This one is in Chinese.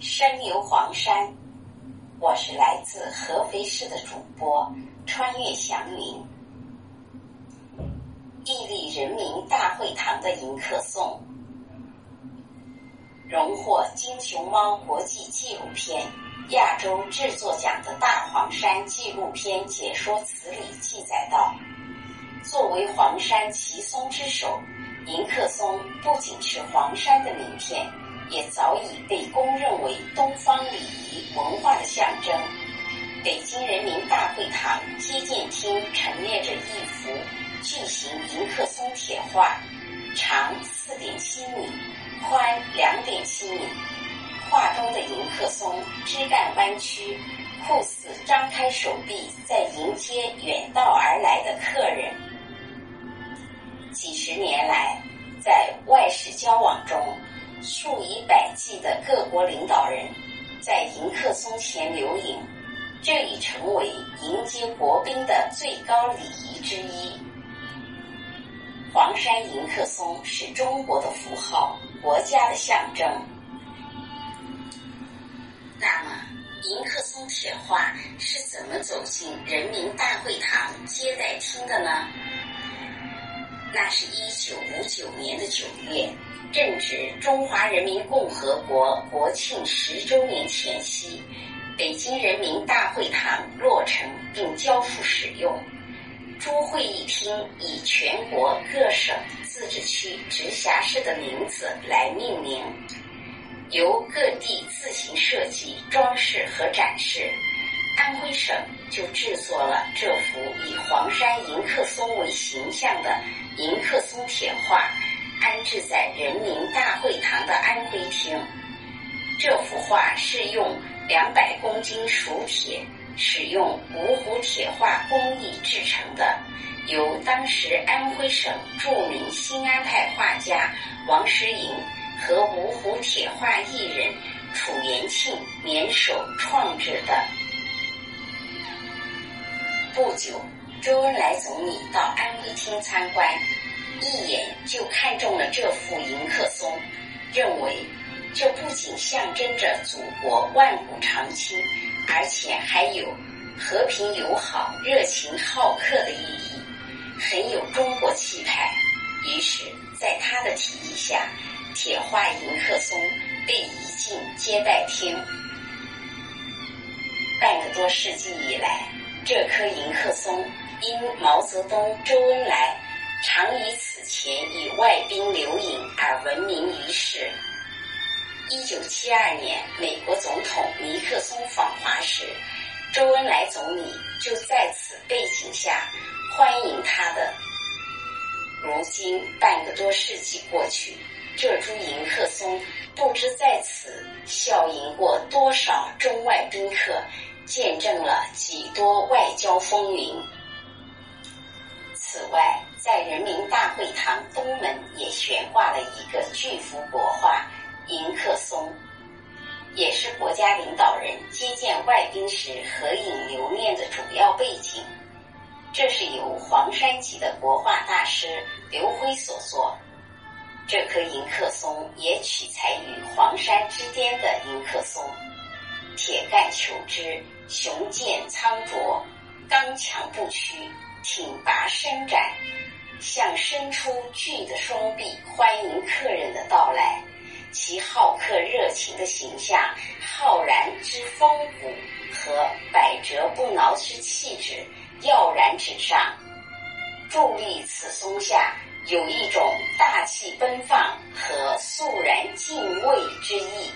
深游黄山，我是来自合肥市的主播穿越祥云。屹立人民大会堂的迎客松，荣获金熊猫国际纪录片亚洲制作奖的大黄山纪录片解说词里记载道：“作为黄山奇松之首。”迎客松不仅是黄山的名片，也早已被公认为东方礼仪文化的象征。北京人民大会堂接见厅陈列着一幅巨型迎客松铁画，长四点七米，宽两点七米。画中的迎客松枝干弯曲，酷似张开手臂在迎接远道而来的客人。几十年来，在外事交往中，数以百计的各国领导人，在迎客松前留影，这已成为迎接国宾的最高礼仪之一。黄山迎客松是中国的符号，国家的象征。那么，迎客松铁画是怎么走进人民大会堂接待厅的呢？那是一九五九年的九月，正值中华人民共和国国庆十周年前夕，北京人民大会堂落成并交付使用。诸会议厅以全国各省、自治区、直辖市的名字来命名，由各地自行设计、装饰和展示。安徽省就制作了这幅以黄山迎客松为形象的迎客松铁画，安置在人民大会堂的安徽厅。这幅画是用两百公斤熟铁，使用芜湖铁画工艺制成的，由当时安徽省著名新安派画家王石营和芜湖铁画艺人楚延庆联手创制的。不久，周恩来总理到安徽厅参观，一眼就看中了这幅迎客松，认为这不仅象征着祖国万古长青，而且还有和平友好、热情好客的意义，很有中国气派。于是，在他的提议下，铁画迎客松被移进接待厅。半个多世纪以来。这棵迎客松因毛泽东、周恩来常于此前与外宾留影而闻名于世。一九七二年，美国总统尼克松访华时，周恩来总理就在此背景下欢迎他的。如今半个多世纪过去，这株迎客松不知在此笑迎过多少中外宾客。见证了几多外交风云。此外，在人民大会堂东门也悬挂了一个巨幅国画“迎客松”，也是国家领导人接见外宾时合影留念的主要背景。这是由黄山籍的国画大师刘辉所作。这棵迎客松也取材于黄山之巅的迎客松。铁干求枝，雄健苍卓，刚强不屈，挺拔伸展，像伸出巨的双臂欢迎客人的到来。其好客热情的形象、浩然之风骨和百折不挠之气质耀然纸上。伫立此松下，有一种大气奔放和肃然敬畏之意。